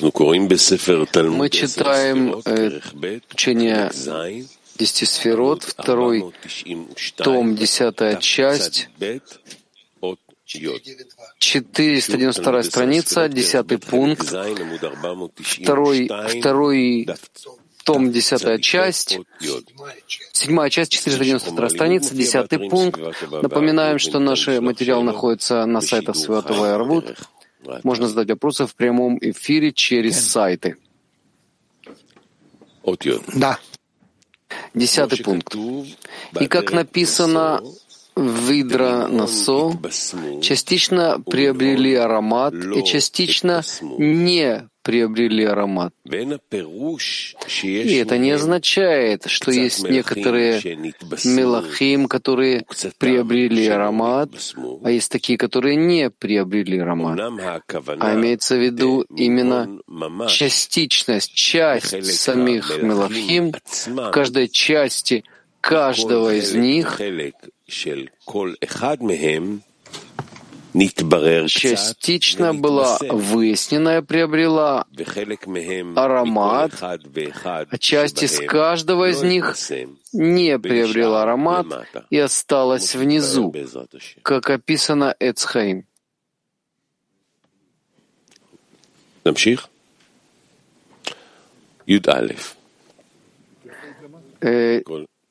Мы читаем э, учение десяти сферот, второй том, десятая часть, 492 страница, десятый пункт, второй, второй том, десятая часть, седьмая часть, 492 страница, десятый пункт. Напоминаем, что наш материал находится на сайтах Святого Арвуд. Можно задать вопросы в прямом эфире через сайты. Да. Десятый пункт. И как написано Видра Насо частично приобрели аромат и частично не приобрели аромат. И это не означает, что есть некоторые мелахим, которые приобрели аромат, а есть такие, которые не приобрели аромат. А имеется в виду именно частичность, часть самих мелахим, в каждой части каждого из них частично была выяснена и приобрела аромат, а часть из каждого из них не приобрела аромат и осталась внизу, как описано Эцхаим.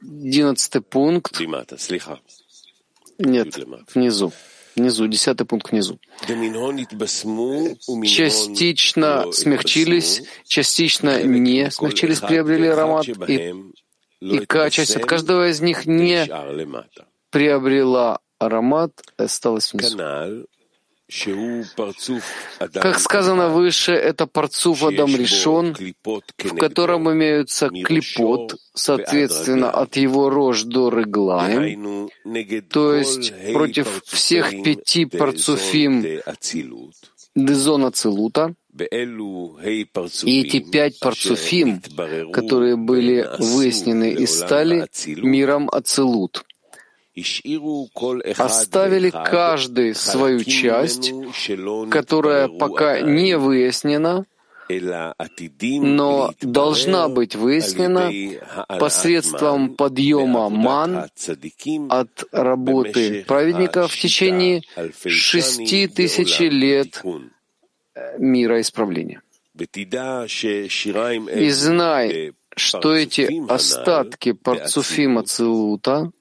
Одиннадцатый пункт. Нет, внизу. Внизу, десятый пункт внизу. Частично смягчились, частично не смягчились, приобрели аромат, и, и часть от каждого из них не приобрела аромат, осталась внизу. Как сказано выше, это парцуф Адам Ришон, в котором имеются клипот, соответственно, от его рож до Реглаем, то есть против всех пяти парцуфим Дезона Целута, и эти пять парцуфим, которые были выяснены и стали миром Ацелут оставили каждый свою часть, которая пока не выяснена, но должна быть выяснена посредством подъема ман от работы праведника в течение шести тысяч лет мира исправления. И знай, что эти остатки парцуфима Целута —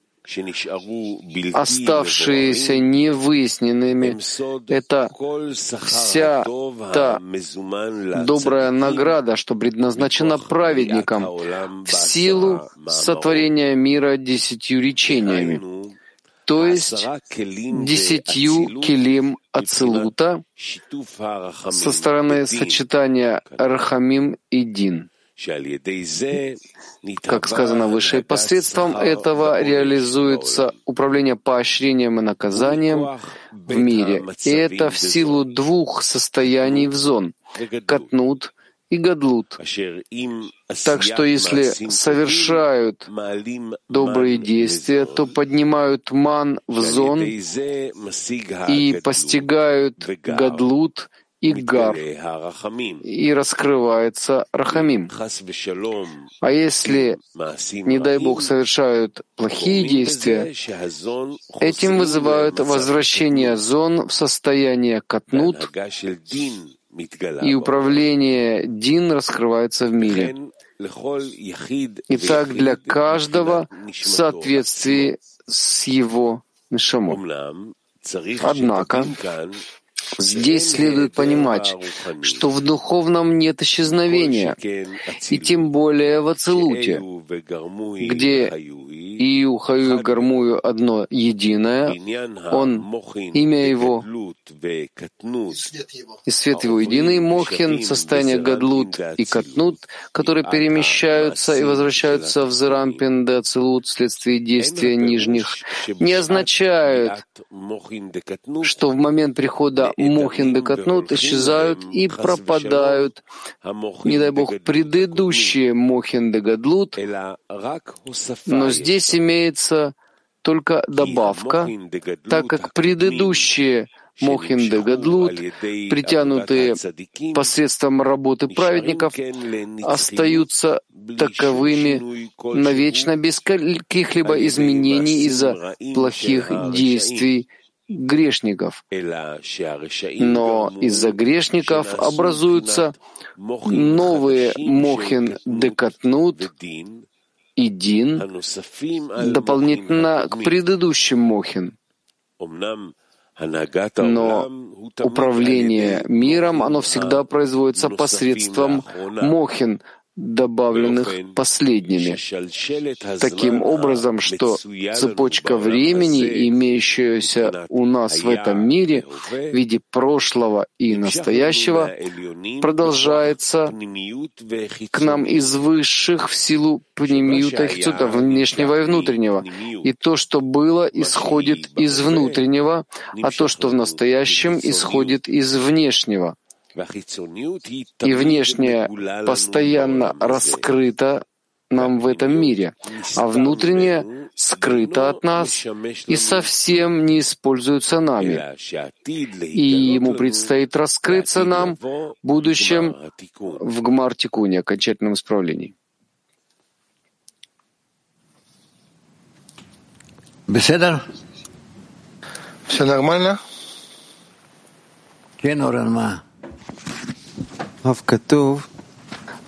оставшиеся невыясненными, это вся та добрая награда, что предназначена праведникам в силу сотворения мира десятью речениями, то есть десятью келим Ацелута со стороны сочетания Рахамим и Дин. Как сказано выше, посредством этого реализуется управление поощрением и наказанием в мире. И это в силу двух состояний в зон — катнут и гадлут. Так что если совершают добрые действия, то поднимают ман в зон и постигают гадлут — и гар, и раскрывается рахамим. А если, не дай Бог, совершают плохие действия, этим вызывают возвращение зон в состояние катнут, и управление Дин раскрывается в мире. И так для каждого в соответствии с его нишамом. Однако, Здесь следует понимать, что в духовном нет исчезновения, и тем более в Ацелуте, где Ию, Хаю и Гармую одно единое, он, имя его и свет его единый, Мохин, состояние Гадлут и Катнут, которые перемещаются и возвращаются в Зерампин де Ацелут вследствие действия нижних, не означают, что в момент прихода Мохин де Катнут исчезают и пропадают, не дай Бог, предыдущие Мохин де Гадлут, но здесь имеется только добавка, так как предыдущие Мохин де Гадлут, притянутые посредством работы праведников, остаются таковыми навечно без каких-либо изменений из-за плохих действий грешников. Но из-за грешников образуются новые Мохин Декатнут и Дин, дополнительно к предыдущим Мохин. Но управление миром, оно всегда производится посредством Мохин, добавленных последними. Таким образом, что цепочка времени, имеющаяся у нас в этом мире в виде прошлого и настоящего, продолжается к нам из высших в силу пнемиюта хицута, внешнего и внутреннего. И то, что было, исходит из внутреннего, а то, что в настоящем, исходит из внешнего и внешнее постоянно раскрыто нам в этом мире, а внутреннее скрыто от нас и совсем не используется нами. И ему предстоит раскрыться нам в будущем в Гмартикуне, окончательном исправлении. Все нормально?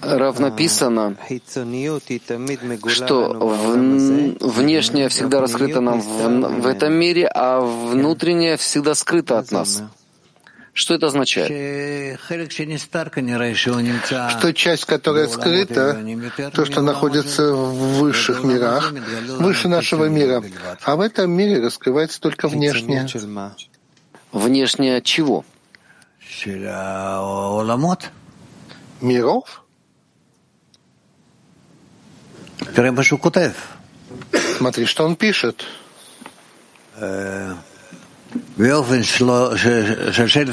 Рав написано, что внешнее всегда раскрыто нам в, в этом мире, а внутреннее всегда скрыто от нас. Что это означает? Что часть, которая скрыта, то, что находится в высших мирах, выше нашего мира, а в этом мире раскрывается только внешнее. Внешнее чего? Миров? Смотри, что он пишет.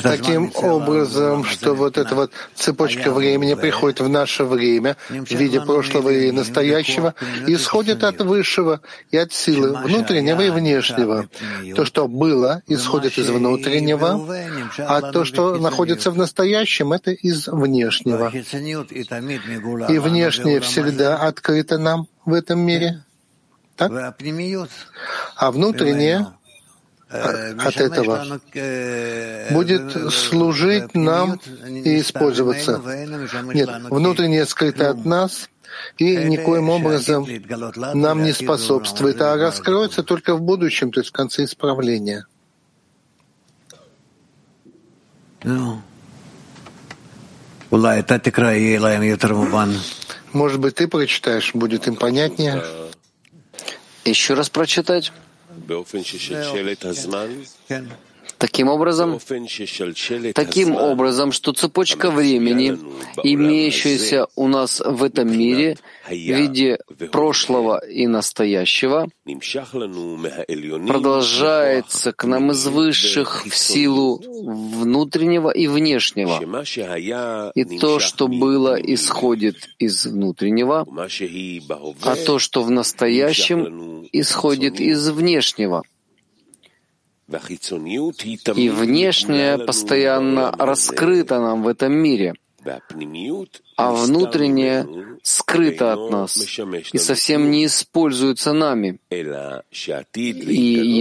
Таким образом, что вот эта вот цепочка времени приходит в наше время в виде прошлого и настоящего, исходит от высшего и от силы внутреннего и внешнего. То, что было, исходит из внутреннего, а то, что находится в настоящем, это из внешнего. И внешнее всегда открыто нам в этом мире. Так? А внутреннее от этого будет служить нам и использоваться. Нет, внутреннее скрыто от нас и никоим образом нам не способствует, а раскроется только в будущем, то есть в конце исправления. Ну, Может быть, ты прочитаешь, будет им понятнее. Еще раз прочитать. באופן ששלשל את כן. הזמן? כן. Таким образом, таким образом, что цепочка времени, имеющаяся у нас в этом мире в виде прошлого и настоящего, продолжается к нам из высших в силу внутреннего и внешнего. И то, что было, исходит из внутреннего, а то, что в настоящем, исходит из внешнего. И внешнее постоянно раскрыто нам в этом мире, а внутреннее скрыто от нас и совсем не используется нами. И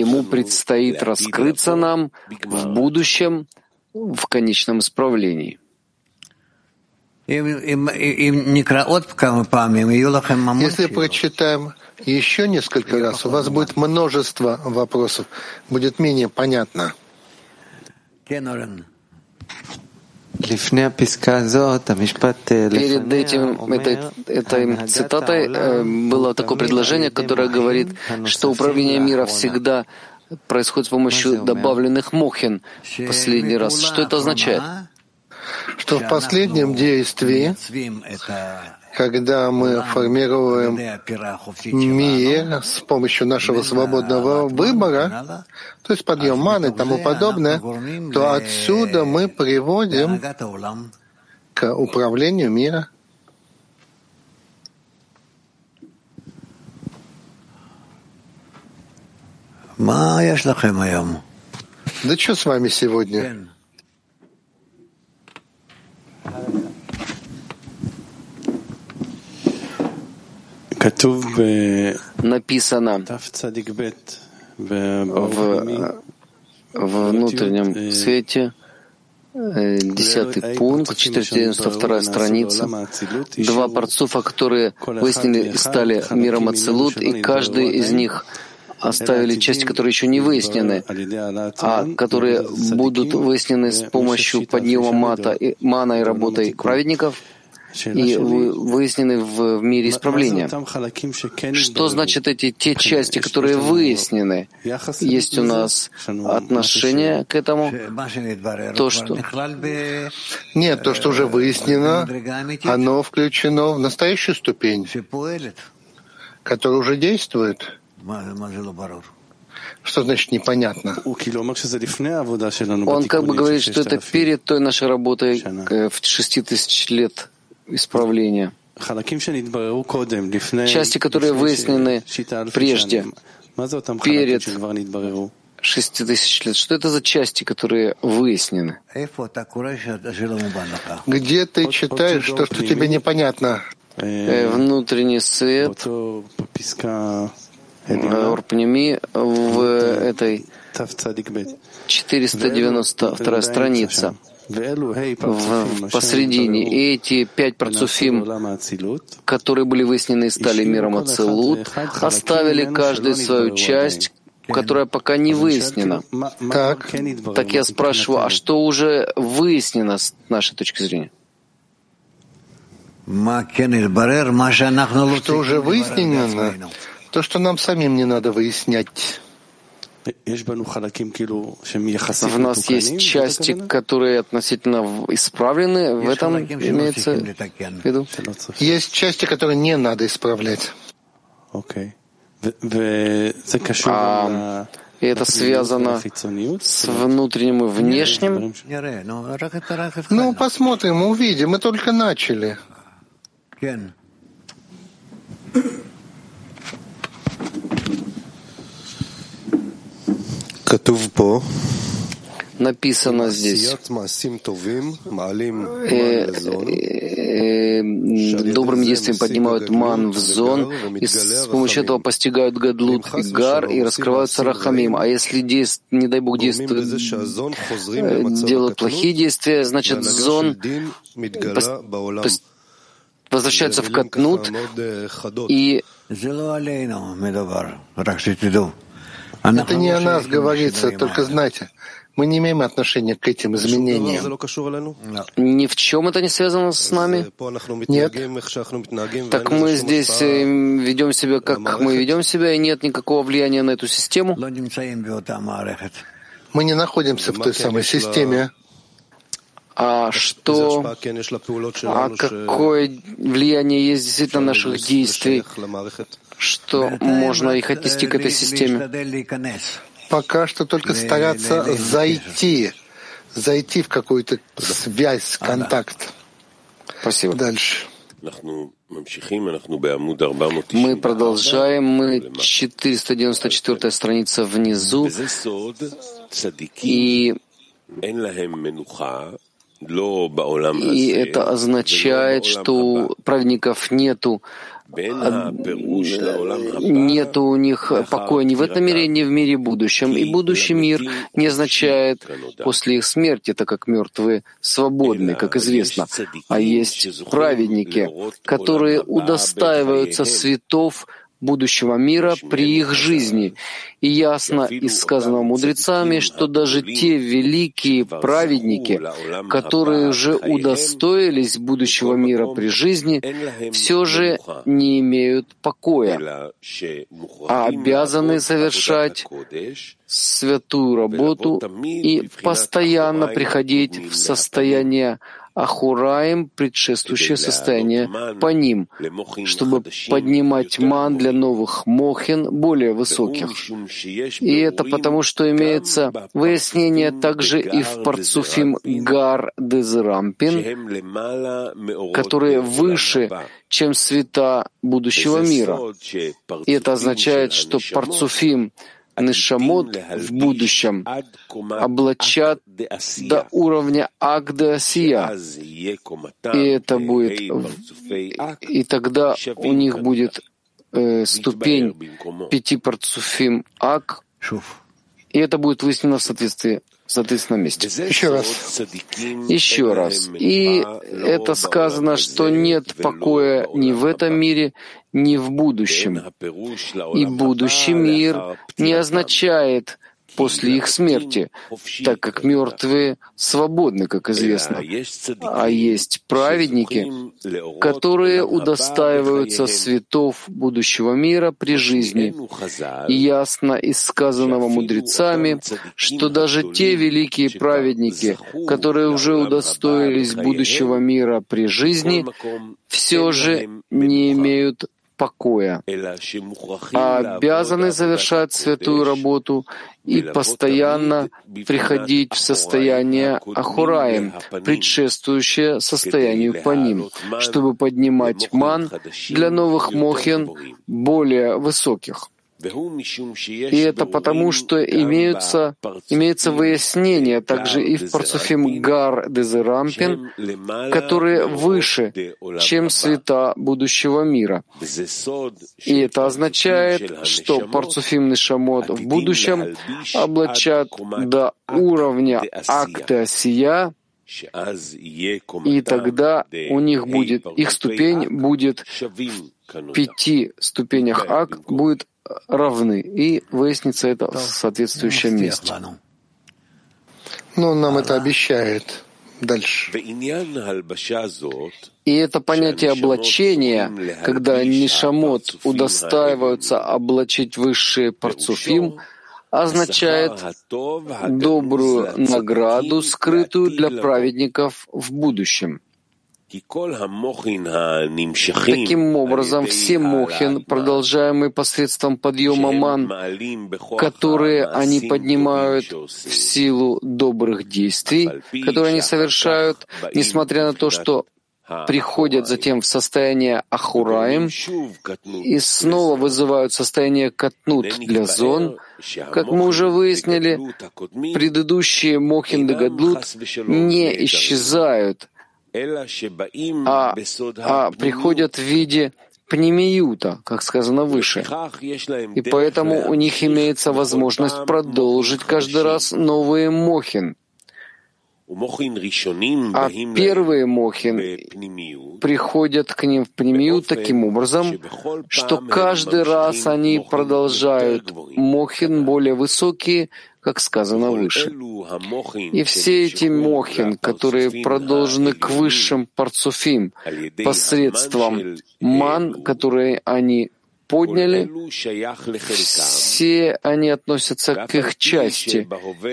ему предстоит раскрыться нам в будущем в конечном исправлении. Если прочитаем еще несколько раз, у вас будет множество вопросов, будет менее понятно. Перед этим, этой, этой цитатой э, было такое предложение, которое говорит, что управление мира всегда происходит с помощью добавленных мохин. Последний раз. Что это означает? Что в последнем действии когда мы формируем мир с помощью нашего свободного выбора, то есть подъем маны и тому подобное, то отсюда мы приводим к управлению мира. Да что с вами сегодня? Написано в, в внутреннем свете, десятый пункт, 492 страница, два парцуфа, которые выяснили стали миром Ацелут, и каждый из них оставили части, которые еще не выяснены, а которые будут выяснены с помощью подъема мата, мана и работой праведников — и выяснены в, мире исправления. Что значит эти те части, которые выяснены? Есть у нас отношение к этому? То, что... Нет, то, что уже выяснено, оно включено в настоящую ступень, которая уже действует. Что значит непонятно? Он как бы говорит, что это перед той нашей работой э, в шести тысяч лет исправления. Части, которые выяснены прежде, перед шести тысяч лет. Что это за части, которые выяснены? Где ты читаешь то, что тебе непонятно? Э, внутренний свет, Орпнеми в этой 492 страница в, посредине. И эти пять парцуфим, которые были выяснены и стали миром Ацелут, оставили каждый свою часть, которая пока не выяснена. Так. Так я спрашиваю, а что уже выяснено с нашей точки зрения? Что уже выяснено? То, что нам самим не надо выяснять. В нас есть части, которые относительно исправлены, в этом имеется в виду? Есть части, которые не надо исправлять. А, и это связано с внутренним и внешним? Ну, посмотрим, увидим. Мы только начали. Написано здесь, э, э, добрым действием поднимают ман в зон, и с помощью этого постигают гадлут и гар, и раскрываются рахамим. А если, действ, не дай Бог, действуют, э, делают плохие действия, значит, зон возвращается в катнут, и это не о нас говорится, только знайте, мы не имеем отношения к этим изменениям. Ни в чем это не связано с нами? Нет. Так мы здесь э, ведем себя, как мы ведем себя, и нет никакого влияния на эту систему? Мы не находимся в той самой системе. А что, а какое влияние есть действительно наших действий что можно их отнести к этой системе? Пока что только стараться зайти, зайти в какую-то связь, контакт. Спасибо. Дальше. Мы продолжаем, мы 494 страница внизу, и и это означает, что у праведников нету нет у них покоя ни в этом мире, ни в мире будущем. И будущий мир не означает после их смерти, так как мертвые свободны, как известно. А есть праведники, которые удостаиваются светов будущего мира при их жизни. И ясно из сказанного мудрецами, что даже те великие праведники, которые уже удостоились будущего мира при жизни, все же не имеют покоя, а обязаны совершать святую работу и постоянно приходить в состояние Ахураем предшествующее состояние по ним, чтобы поднимать ман для новых мохин более высоких. И это потому, что имеется выяснение также и в парцуфим Гар Дезрампин, которые выше, чем света будущего мира. И это означает, что парцуфим Нешамот в будущем облачат до уровня Агдасия, и это будет, и тогда у них будет э, ступень пяти парцуфим Ак, и это будет выяснено в соответствии в соответственном месте. Еще раз. Еще раз. И это сказано, что нет покоя ни в этом мире, ни в будущем. И будущий мир не означает после их смерти, так как мертвые свободны, как известно. А есть праведники, которые удостаиваются светов будущего мира при жизни. И ясно из сказанного мудрецами, что даже те великие праведники, которые уже удостоились будущего мира при жизни, все же не имеют покоя, обязаны завершать святую работу и постоянно приходить в состояние Ахураем, предшествующее состоянию по ним, чтобы поднимать ман для новых мохин более высоких. И это потому, что имеются, имеется выяснение также и в парцуфим Гар Дезерампин, которые выше, чем света будущего мира. И это означает, что парцуфим Нишамот в будущем облачат до уровня акта сия, и тогда у них будет, их ступень будет в пяти ступенях ак будет равны, и выяснится это в соответствующем месте. Но он нам это обещает дальше. И это понятие облачения, когда Нишамот удостаиваются облачить высшие парцуфим, означает добрую награду, скрытую для праведников в будущем. Таким образом, все мохин, продолжаемые посредством подъема ман, которые они поднимают в силу добрых действий, которые они совершают, несмотря на то, что приходят затем в состояние Ахураем и снова вызывают состояние Катнут для зон, как мы уже выяснили, предыдущие Мохин Дагадлут не исчезают, а, а приходят в виде пнемиюта, как сказано выше. И поэтому у них имеется возможность продолжить каждый раз новые мохин. А первые мохин приходят к ним в пнемиют таким образом, что каждый раз они продолжают мохин более высокие, как сказано выше. И все эти мохин, которые продолжены к высшим парцуфим посредством ман, которые они подняли, все они относятся к их части.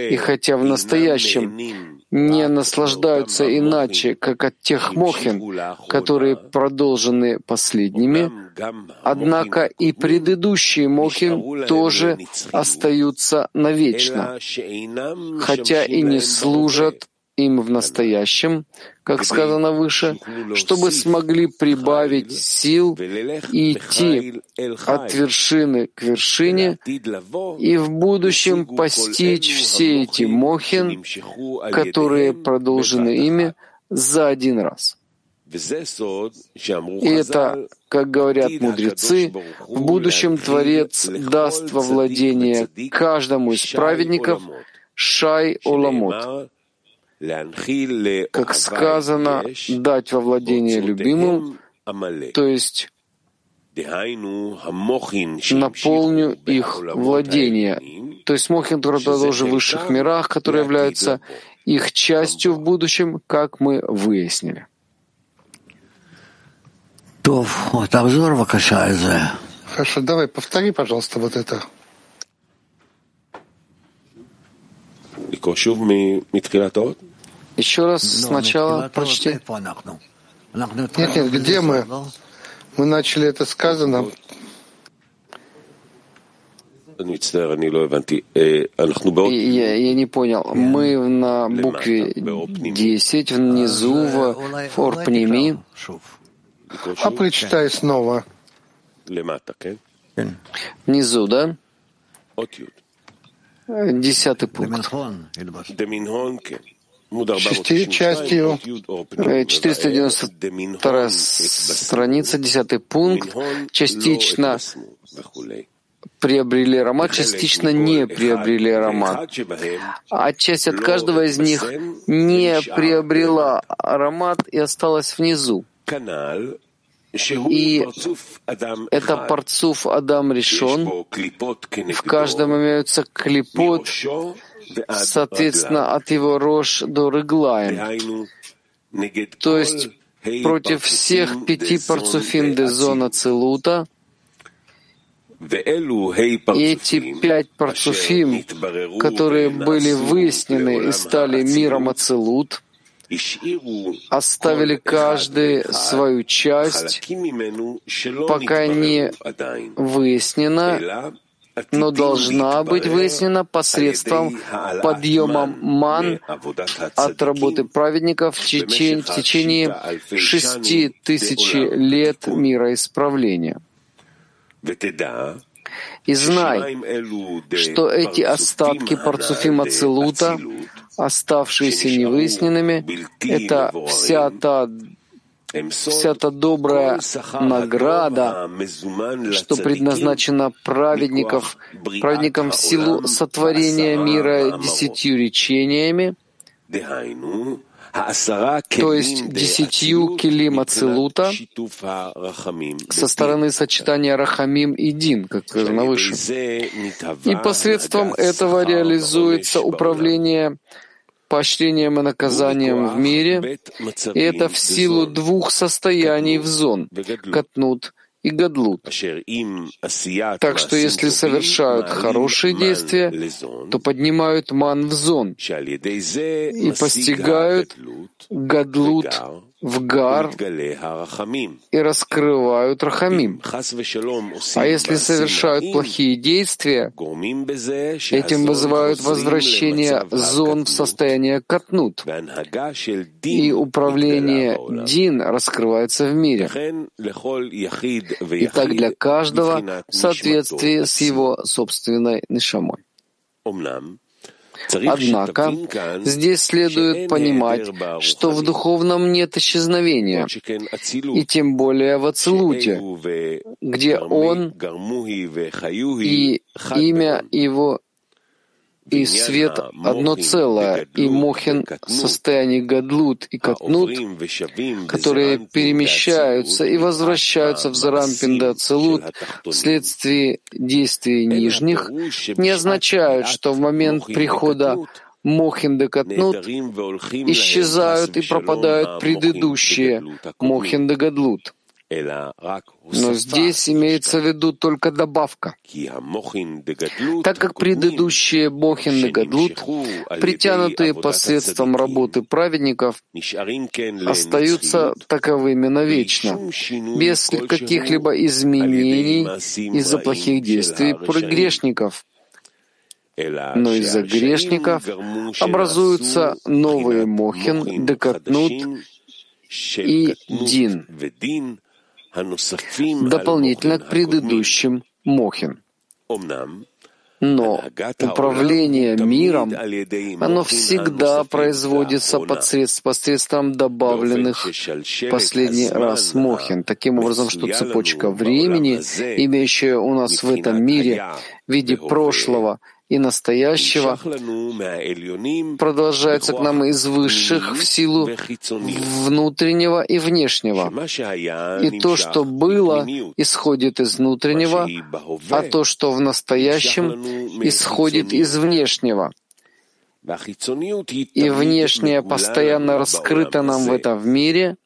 И хотя в настоящем не наслаждаются иначе, как от тех мохин, которые продолжены последними, однако и предыдущие мохин тоже остаются навечно, хотя и не служат им в настоящем, как сказано выше, чтобы смогли прибавить сил и идти от вершины к вершине и в будущем постичь все эти мохин, которые продолжены ими за один раз. И это, как говорят мудрецы, в будущем Творец даст во владение каждому из праведников Шай Оламот, как сказано, дать во владение любимым, то есть наполню их владение, то есть мохин, тоже в высших мирах, которые являются их частью в будущем, как мы выяснили. Хорошо, давай повтори, пожалуйста, вот это. Еще раз сначала прочти. Нет, нет, где мы? Мы начали это сказано. Я, я не понял. Мы на букве 10 внизу в Форпнеми. А прочитай снова. Внизу, да? Десятый пункт. Частью 492 страница, десятый пункт. Частично приобрели аромат, частично не приобрели аромат. А часть от каждого из них не приобрела аромат и осталась внизу. И это парцуф Адам решен. В каждом имеются клипот, соответственно, от его рож до рыглаем. То есть против всех пяти парцуфим де зона целута и эти пять парцуфим, которые были выяснены и стали миром Ацелут, оставили каждый свою часть, пока не выяснена, но должна быть выяснена посредством подъема ман от работы праведников в течение, в течение шести тысяч лет мира исправления. И знай, что эти остатки парцуфима Целута, оставшиеся невыясненными, это вся та вся та добрая награда, что предназначена праведников, праведникам в силу сотворения мира десятью речениями, то есть десятью килим Ацелута со стороны сочетания Рахамим и Дин, как сказано выше. И посредством этого реализуется управление поощрением и наказанием в мире, и это в силу двух состояний в зон — катнут и гадлут. Так что если совершают хорошие действия, то поднимают ман в зон и постигают гадлут в гар и раскрывают рахамим. А если совершают плохие действия, этим вызывают возвращение зон в состояние катнут, и управление Дин раскрывается в мире. И так для каждого в соответствии с его собственной нишамой. Однако здесь следует понимать, что в духовном нет исчезновения, и тем более в Ацелуте, где Он и имя Его и свет одно целое, и Мохин — состояние Гадлут и Катнут, которые перемещаются и возвращаются в Зарампинда Целут. вследствие действий нижних, не означают, что в момент прихода Мохин де Катнут исчезают и пропадают предыдущие Мохин де Гадлут. Но здесь имеется в виду только добавка, так как предыдущие Бохин и Гадлут, притянутые посредством работы праведников, остаются таковыми навечно, без каких-либо изменений из-за плохих действий грешников. Но из-за грешников образуются новые Мохин, Декатнут и Дин, дополнительно к предыдущим Мохин. Но управление миром, оно всегда производится посредством добавленных последний раз мохин. Таким образом, что цепочка времени, имеющая у нас в этом мире в виде прошлого и настоящего продолжается к нам из высших в силу внутреннего и внешнего. И то, что было, исходит из внутреннего, а то, что в настоящем, исходит из внешнего. И внешнее постоянно раскрыто нам в этом мире,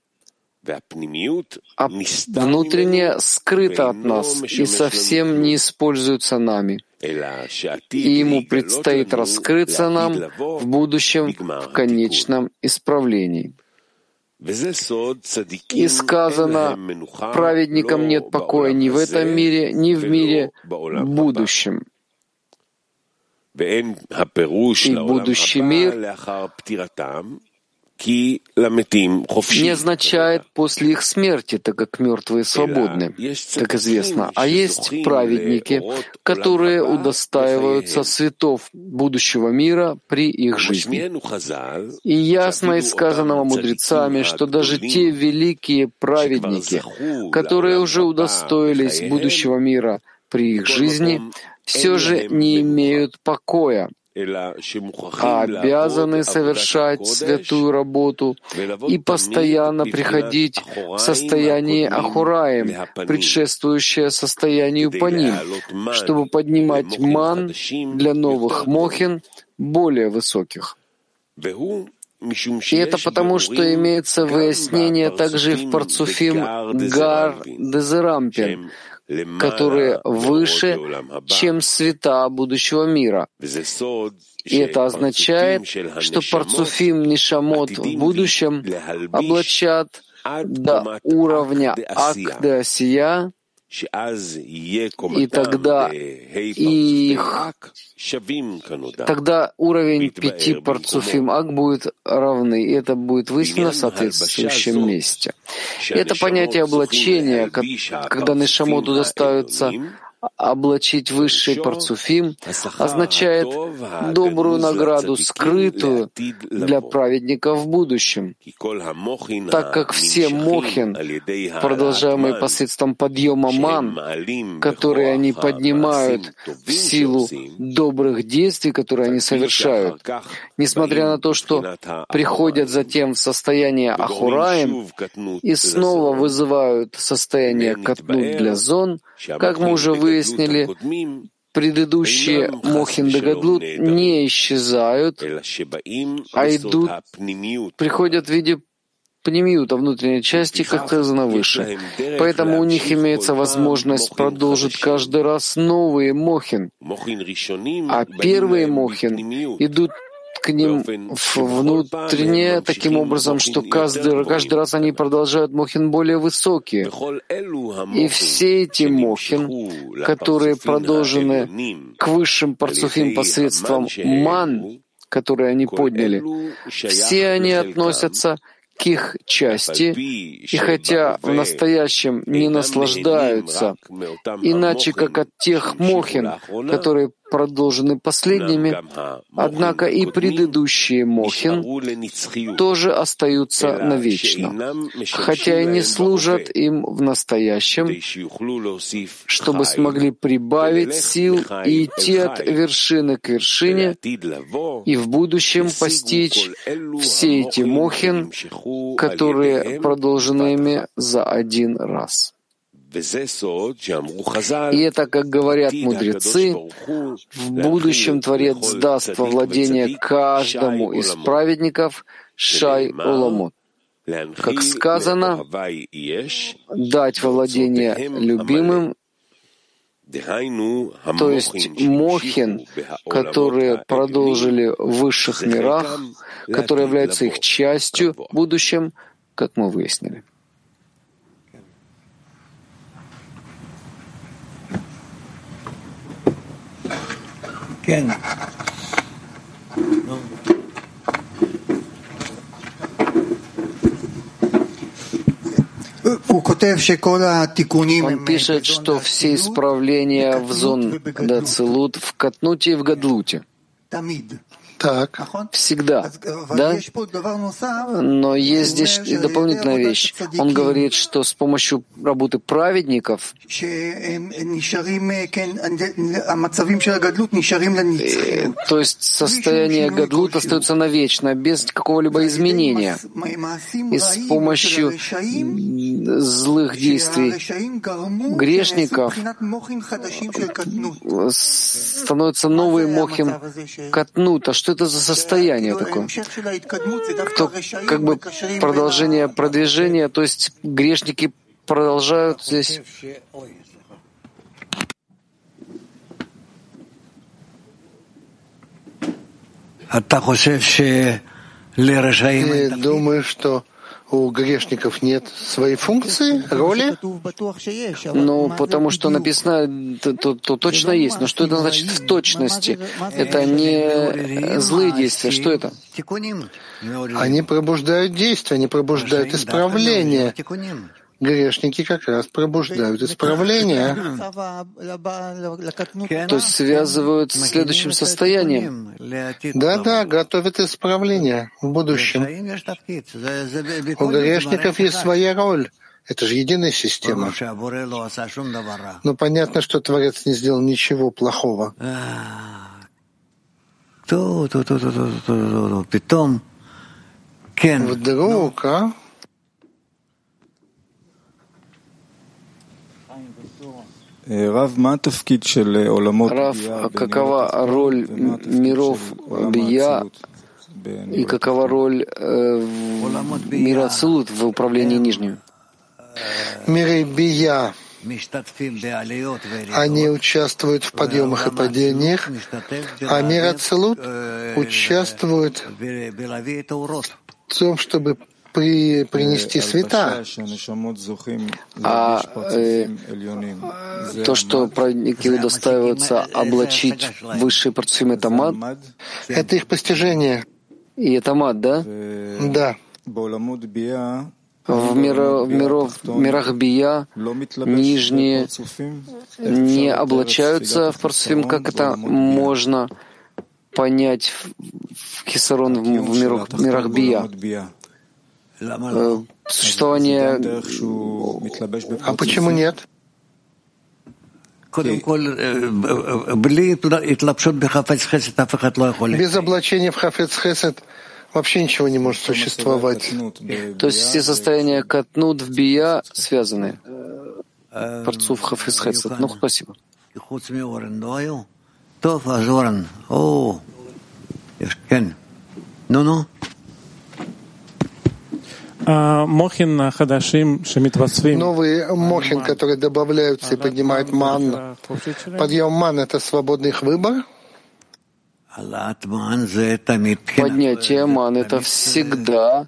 а внутреннее скрыто от нас и совсем не используется нами и ему предстоит раскрыться нам в будущем в конечном исправлении. И сказано, праведникам нет покоя ни в этом мире, ни в мире будущем. И будущий мир не означает после их смерти, так как мертвые свободны, как известно. А есть праведники, которые удостаиваются светов будущего мира при их жизни. И ясно из сказанного мудрецами, что даже те великие праведники, которые уже удостоились будущего мира при их жизни, все же не имеют покоя, обязаны совершать святую работу и постоянно приходить в состояние Ахураем, предшествующее состоянию по ним, чтобы поднимать ман для новых мохин более высоких. И это потому, что имеется выяснение также в парцуфим Гар Дезерампин, которые выше, чем света будущего мира. И это означает, что парцуфим Нишамот в будущем облачат до уровня Акдасия, и тогда их, тогда уровень пяти парцуфим ак будет равны, и это будет выяснено в соответствующем месте. Это понятие облачения, когда Нишамоду достаются облачить высший парцуфим означает добрую награду, скрытую для праведников в будущем, так как все мохин, продолжаемые посредством подъема ман, которые они поднимают в силу добрых действий, которые они совершают, несмотря на то, что приходят затем в состояние Ахураем и снова вызывают состояние Катнут для зон, как мы уже выяснили, предыдущие Мохин Дагадлут не исчезают, а идут, приходят в виде пнемиута внутренней части, как сказано выше. Поэтому у них имеется возможность продолжить каждый раз новые Мохин. А первые Мохин идут к ним внутренне таким образом, что каждый, каждый раз они продолжают мохин более высокие. И все эти мохин, которые продолжены к высшим парцуфим посредством ман, которые они подняли, все они относятся к их части, и хотя в настоящем не наслаждаются, иначе как от тех мохин, которые продолжены последними, однако и предыдущие Мохин тоже остаются навечно, хотя и не служат им в настоящем, чтобы смогли прибавить сил и идти от вершины к вершине и в будущем постичь все эти Мохин, которые продолжены ими за один раз. И это, как говорят мудрецы, в будущем Творец даст во владение каждому из праведников Шай Оламот. Как сказано, дать во владение любимым, то есть мохин, которые продолжили в высших мирах, которые являются их частью в будущем, как мы выяснили. כן. Он пишет, что все исправления в зон Дацилут в Катнуте и в Гадлуте. Так. Всегда. Да? Но есть здесь дополнительная вещь. Он говорит, что с помощью работы праведников то есть состояние гадлут остается навечно, без какого-либо изменения. И с помощью злых действий грешников становится новый мохим катнут. А что это за состояние такое? Кто, как бы продолжение продвижения, то есть грешники продолжают здесь Ты думаешь, что у грешников нет своей функции, роли? Ну, потому что написано, то, то, то точно есть. Но что это значит в точности? Это не злые действия. Что это? Они пробуждают действия, они пробуждают исправление. Грешники как раз пробуждают исправление. То есть связывают с следующим состоянием. Да-да, готовят исправление в будущем. У грешников есть своя роль. Это же единая система. Но понятно, что Творец не сделал ничего плохого. Вдруг, а? Рав, какова роль миров Бия и какова роль э, мира Ацилут в управлении нижним? Миры Бия. они участвуют в подъемах и падениях, а мир Ацелут участвует в том, чтобы при, принести света. А э, то, что праведники удостаиваются облачить высшие парцуим, это мад? Это их постижение. И это мад, да? Да. В, миро, в, миров, в мирах Бия нижние не облачаются в парцуфим, как это можно понять в, в Хисарон в, в мирах, мирах Бия существование... А почему нет? Без облачения в хафец хесед вообще ничего не может существовать. То есть все состояния катнут в бия связаны. Парцув хафец хесед. Ну, спасибо. Ну-ну. А, Новые мохин, которые добавляются и поднимают ман. Подъем ман — это свободный их выбор? Поднятие ман — это всегда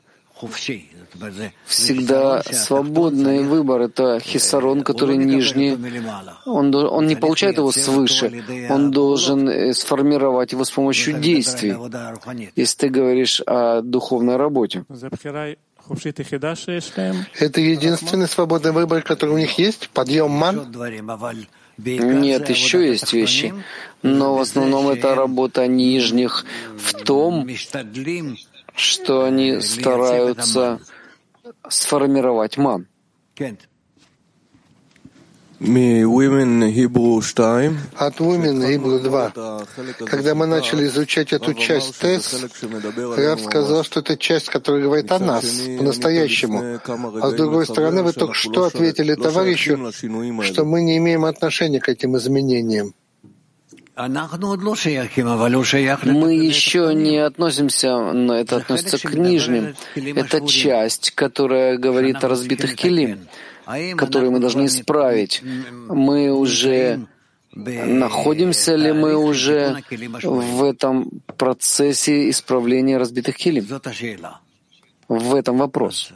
всегда свободный выбор. Это хисарон, который нижний. Он, он не получает его свыше. Он должен э, сформировать его с помощью действий, если ты говоришь о духовной работе. Это единственный свободный выбор, который у них есть? Подъем ман? Нет, еще есть вещи. Но в основном это работа нижних в том, что они стараются сформировать ман. От Women Hebrew 2. Когда мы начали изучать эту часть ТЭС, Рав сказал, что это часть, которая говорит о нас, по-настоящему. А с другой стороны, вы только что ответили товарищу, что мы не имеем отношения к этим изменениям. Мы еще не относимся, но это относится к нижним. Это часть, которая говорит о разбитых килим которые мы должны исправить. Мы уже находимся ли мы уже в этом процессе исправления разбитых килим? В этом вопрос.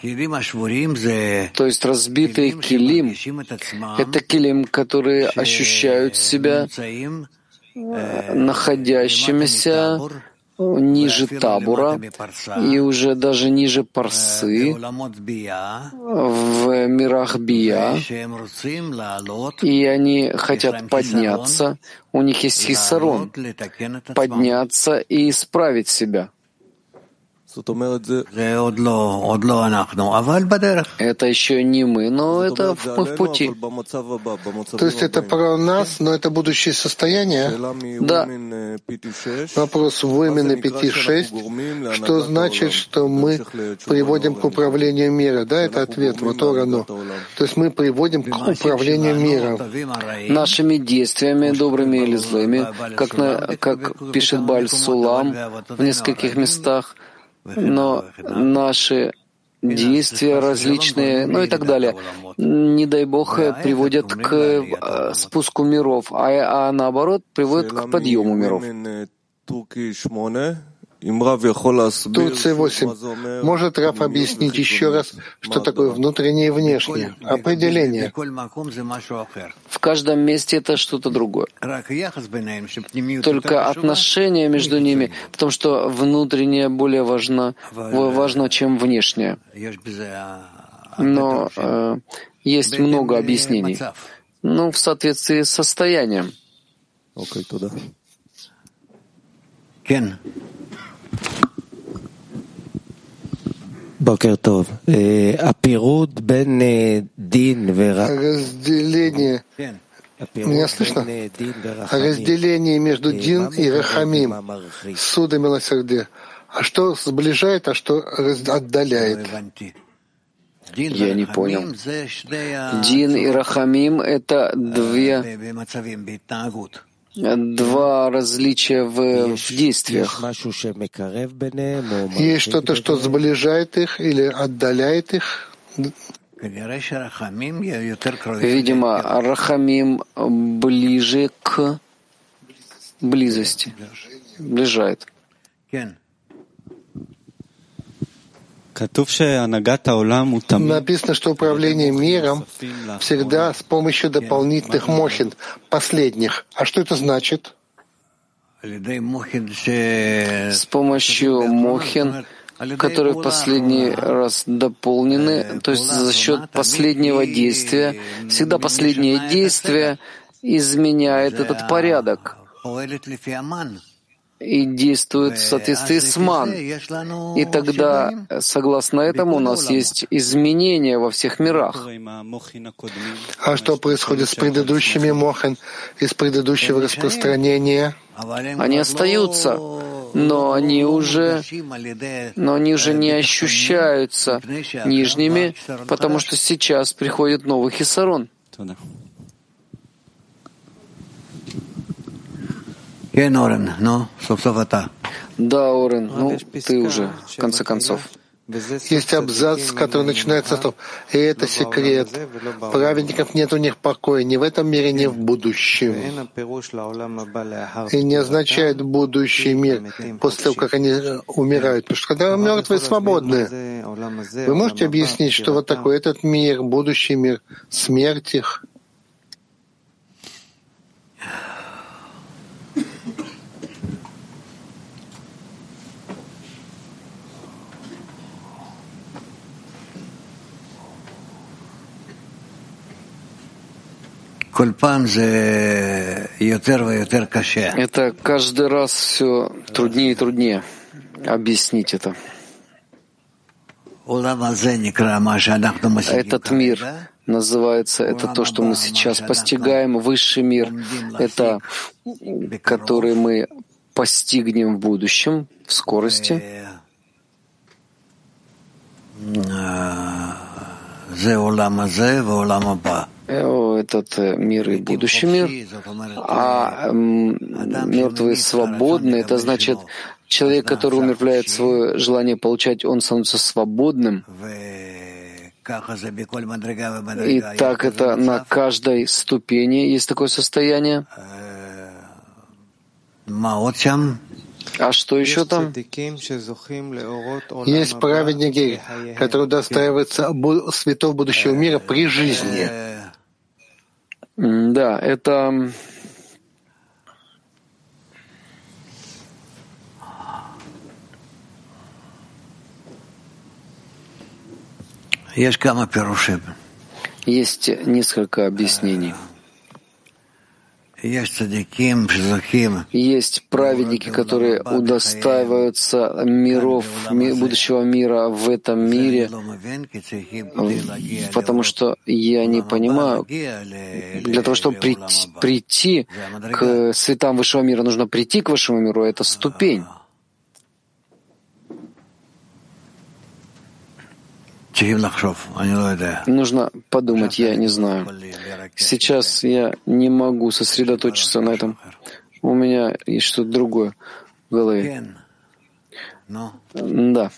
То есть разбитые килим — это килим, которые ощущают себя находящимися ниже табура и уже даже ниже парсы. В мирах бия, и они хотят подняться, у них есть хисарон, подняться и исправить себя. Это еще не мы, но это мы в пути. То есть это про нас, но это будущее состояние? Да. Вопрос в именно 5.6. Что значит, что мы приводим к управлению мира? Да, это ответ. Вот Орано. То есть мы приводим к управлению миром. Нашими действиями, добрыми или злыми, как, на, как пишет Баль Сулам в нескольких местах, но наши действия различные, ну и так далее, не дай бог, приводят к э, спуску миров, а, а наоборот приводят к подъему миров. Турция 8. Может Раф объяснить еще раз, что такое внутреннее и внешнее? Определение. В каждом месте это что-то другое. Только отношение между ними, потому что внутреннее более важно, важно чем внешнее. Но э, есть много объяснений. Ну, в соответствии с состоянием. Окей, туда. Кен. Разделение. Меня слышно? Разделение между Дин и Рахамим, суда милосердия. А что сближает, а что отдаляет? Я не понял. Дин и Рахамим — это две два различия в, в действиях. Есть что-то, что сближает их или отдаляет их? Видимо, Рахамим ближе к близости, ближает. Написано, что управление миром всегда с помощью дополнительных мохин, последних. А что это значит? С помощью мохин, которые в последний раз дополнены, то есть за счет последнего действия, всегда последнее действие изменяет этот порядок и действует в соответствии с ман. И тогда, согласно этому, у нас есть изменения во всех мирах. А что происходит с предыдущими мохан из предыдущего распространения? Они остаются, но они уже, но они уже не ощущаются нижними, потому что сейчас приходит новый хисарон. Да, Орен, ну, ты уже, в конце концов. Есть абзац, который начинается с того, и это секрет. Праведников нет у них покоя ни в этом мире, ни в будущем. И не означает будущий мир после того, как они умирают. Потому что когда мертвые свободны, вы можете объяснить, что вот такой этот мир, будущий мир, смерть их? Это каждый раз все труднее и труднее объяснить это. Этот мир называется, это то, что мы сейчас постигаем, высший мир, это который мы постигнем в будущем, в скорости. Этот э, мир и будущий мир. А мертвые свободны, это значит, человек, который умерпляет свое желание получать, он становится свободным. И так это на каждой ступени есть такое состояние. А что еще там? Есть праведники, которые удостаиваются светов будущего мира при жизни. Да, это Есть несколько объяснений. Есть праведники, которые удостаиваются миров, будущего мира в этом мире, потому что я не понимаю, для того, чтобы прийти, прийти к светам высшего мира, нужно прийти к высшему миру, это ступень. Нужно подумать, я не знаю. Сейчас я не могу сосредоточиться на этом. У меня есть что-то другое в голове. Да.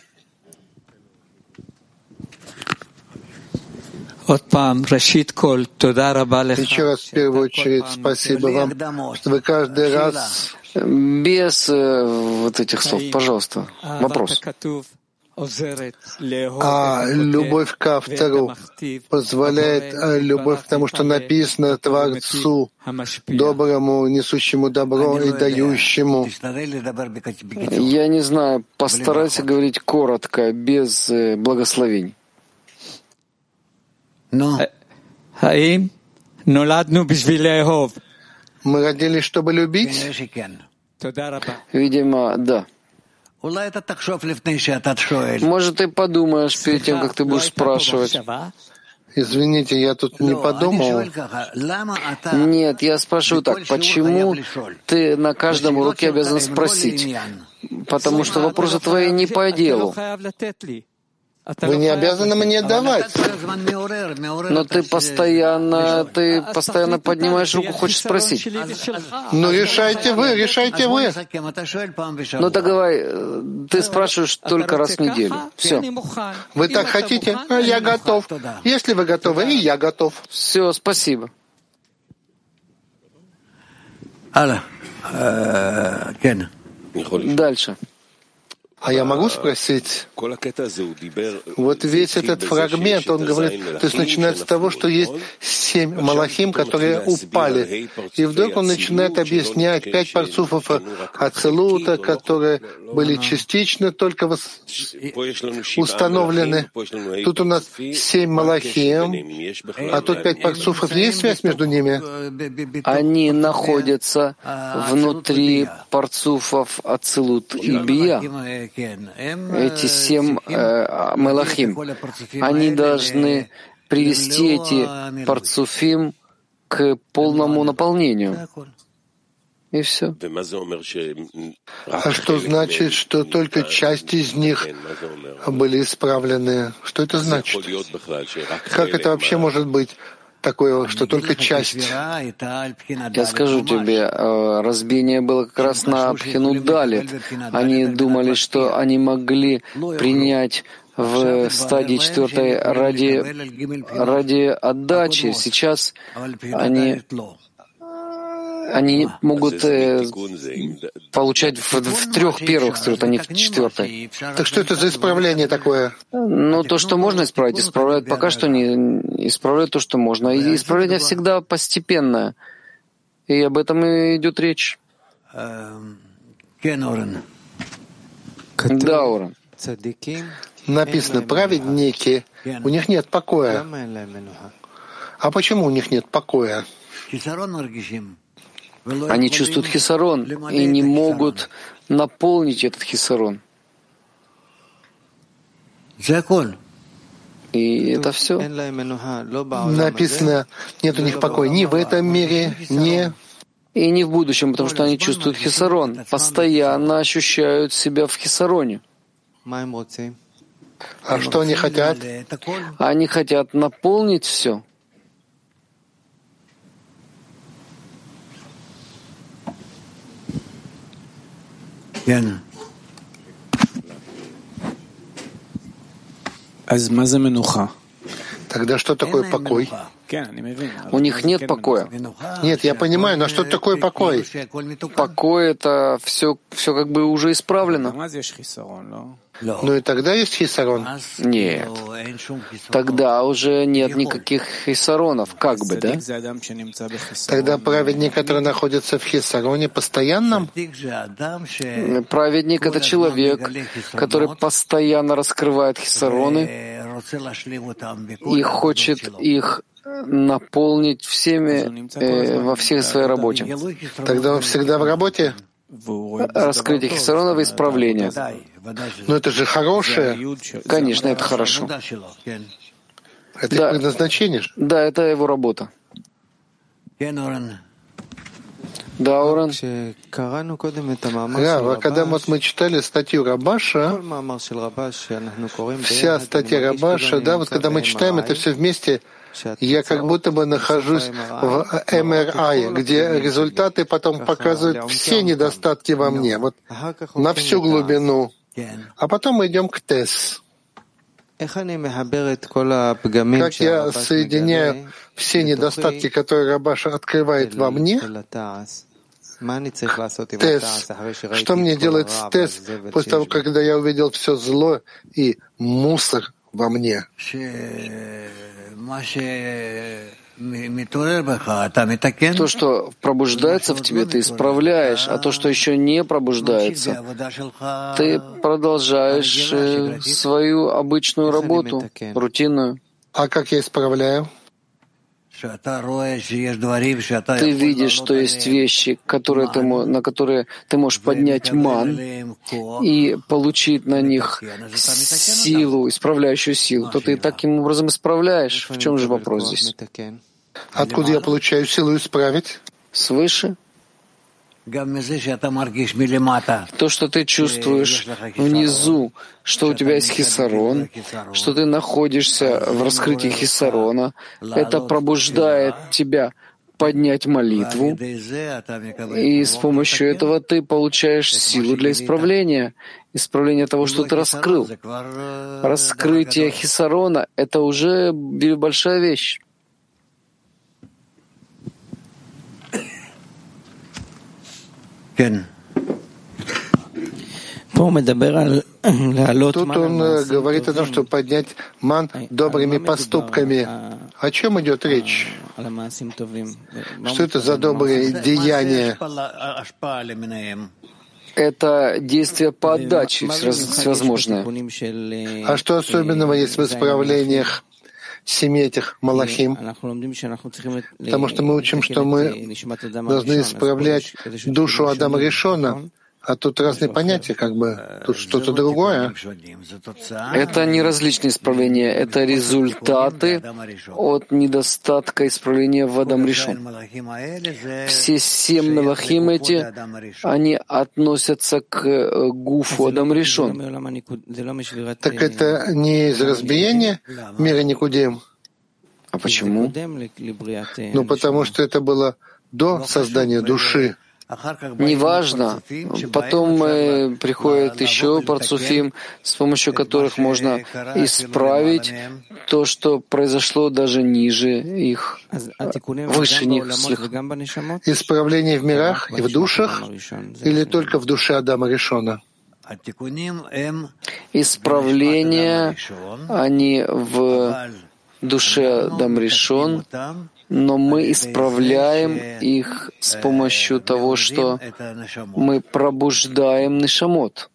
Еще раз, в первую очередь, спасибо вам, что вы каждый раз Без э, вот этих слов, пожалуйста. Вопрос. А любовь ко втору позволяет любовь к тому, что написано Творцу, доброму, несущему добро и дающему. Я не знаю, постарайся говорить коротко, без э, благословений. Мы родились, чтобы любить? Видимо, да. Может, ты подумаешь перед тем, как ты будешь спрашивать. Извините, я тут не подумал. Нет, я спрашиваю так, почему ты на каждом уроке обязан спросить? Потому что вопросы твои не по делу. Вы не обязаны мне давать. Но ты постоянно, ты постоянно поднимаешь руку, хочешь спросить. Ну, решайте вы, решайте вы. Ну, так давай, ты спрашиваешь только раз в неделю. Все. Вы так хотите? А я готов. Если вы готовы, и я готов. Все, спасибо. Дальше. А я могу спросить, вот весь этот фрагмент, он говорит, то есть начинает с того, что есть семь малахим, которые упали. И вдруг он начинает объяснять пять парцуфов Ацелута, которые были частично только установлены. Тут у нас семь малахим, а тут пять парцуфов. Есть связь между ними? Они находятся внутри парцуфов Ацелут и Бия эти семь э, Мелахим, они должны привести эти парцуфим к полному наполнению. И все. А что значит, что только часть из них были исправлены? Что это значит? Как это вообще может быть? Такое, что только часть. Я скажу тебе, э, разбиение было как раз на Абхину Далит. Они думали, что они могли принять в стадии четвертой ради, ради отдачи. Сейчас они они могут э, получать в, в трех первых строт, а не в четвертой. Так что это за исправление такое? Ну, то, что можно исправить, исправляют пока что не исправляют то, что можно. И исправление всегда постепенное. И об этом и идет речь. Эм, да, Орен. Написано, праведники, у них нет покоя. А почему у них нет покоя? Они чувствуют хисарон и не могут наполнить этот хисарон. И это все. Написано, нет у них покоя ни в этом мире, ни и не в будущем, потому что они чувствуют хисарон, постоянно ощущают себя в хисароне. А что они хотят? Они хотят наполнить все. Тогда что такое покой? У них нет покоя. Нет, я понимаю, но что такое покой? Покой — это все, все как бы уже исправлено. Ну и тогда есть хисарон? Нет. Тогда уже нет никаких хисаронов, как бы, да? Тогда праведник, который находится в хисароне, постоянном? Праведник — это человек, который постоянно раскрывает хисароны и хочет их наполнить всеми э, во всей своей работе. Тогда он всегда в работе? Раскрытие хисаронов и исправление. Но это же хорошее. Конечно, это хорошо. Это да. предназначение? Да, это его работа. Да, Оран. Да, когда вот мы читали статью Рабаша, вся статья Рабаша, да, вот когда мы читаем это все вместе, я как будто бы нахожусь в МРИ, где результаты потом показывают все недостатки во мне, вот на всю глубину. А потом мы идем к ТЭС. Как я соединяю все недостатки, которые Рабаша открывает во мне, Тесс. Что мне делать с Тесс после того, когда я увидел все зло и мусор во мне? То, что пробуждается в тебе, ты исправляешь, а то, что еще не пробуждается, ты продолжаешь э, свою обычную работу, рутинную. А как я исправляю? Ты видишь, что есть вещи, которые ты, на которые ты можешь поднять ман и получить на них силу, исправляющую силу, то ты таким образом исправляешь. В чем же вопрос здесь? Откуда я получаю силу исправить? Свыше. То, что ты чувствуешь внизу, что у тебя есть хисарон, что ты находишься в раскрытии хисарона, это пробуждает тебя поднять молитву, и с помощью этого ты получаешь силу для исправления, исправления того, что ты раскрыл. Раскрытие хисарона — это уже большая вещь. Тут он э, говорит о том, что поднять ман добрыми поступками. О чем идет речь? Что это за добрые деяния? Это действие по отдаче всевозможное. А что особенного есть в исправлениях семи этих малахим, потому что мы учим, что мы должны исправлять душу Адама Решона, а тут разные понятия, как бы, тут что-то другое. Это не различные исправления, это результаты от недостатка исправления в Адам Решон. Все семь мелахим эти, они относятся к э, гуфу Адам Решон. Так это не из разбиения мира Никудим? А почему? Ну, потому что это было до создания души. Неважно. Потом э, приходят еще парцуфим, с помощью которых можно исправить то, что произошло даже ниже их, выше них. Исправление в мирах и в душах или только в душе Адама Решона? Исправления, они в душе Адам Решон, но мы исправляем их с помощью того, что мы пробуждаем Нишамот.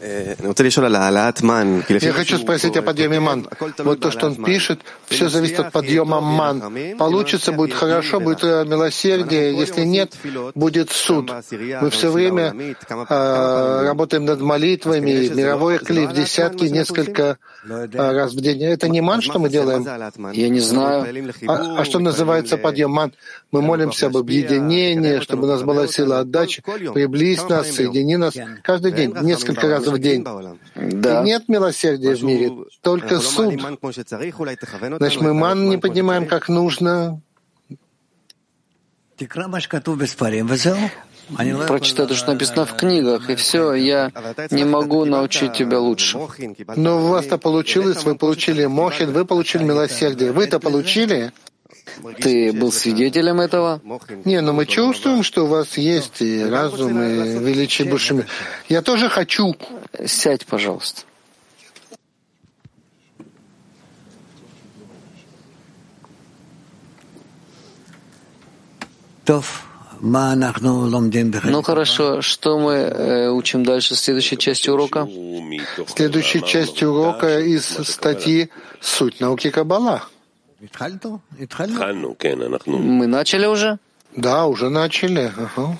Я хочу спросить о подъеме ман. Вот то, что он пишет, все зависит от подъема ман. Получится, будет хорошо, будет э, милосердие. Если нет, будет суд. Мы все время э, работаем над молитвами, мировой кли в десятки, несколько э, раз в день. Это не ман, что мы делаем? Я не знаю. А, а что называется подъем ман? Мы молимся об объединении, чтобы у нас была сила отдачи. Приблизь нас, соедини нас каждый день, несколько раз в день. Да. И нет милосердия в мире, только суд. Значит, мы ман не поднимаем как нужно. Прочитай то, что написано в книгах, и все, я не могу научить тебя лучше. Но у вас-то получилось, вы получили мохин, вы получили милосердие. Вы-то получили? Ты был свидетелем этого? Не, но мы чувствуем, что у вас есть и разум, и величие души. Я тоже хочу. Сядь, пожалуйста. Ну хорошо, что мы э, учим дальше в следующей части урока? Следующей части урока из статьи «Суть науки Каббала». Мы начали уже? Да, уже начали. Ага.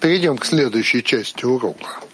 Перейдем к следующей части урока.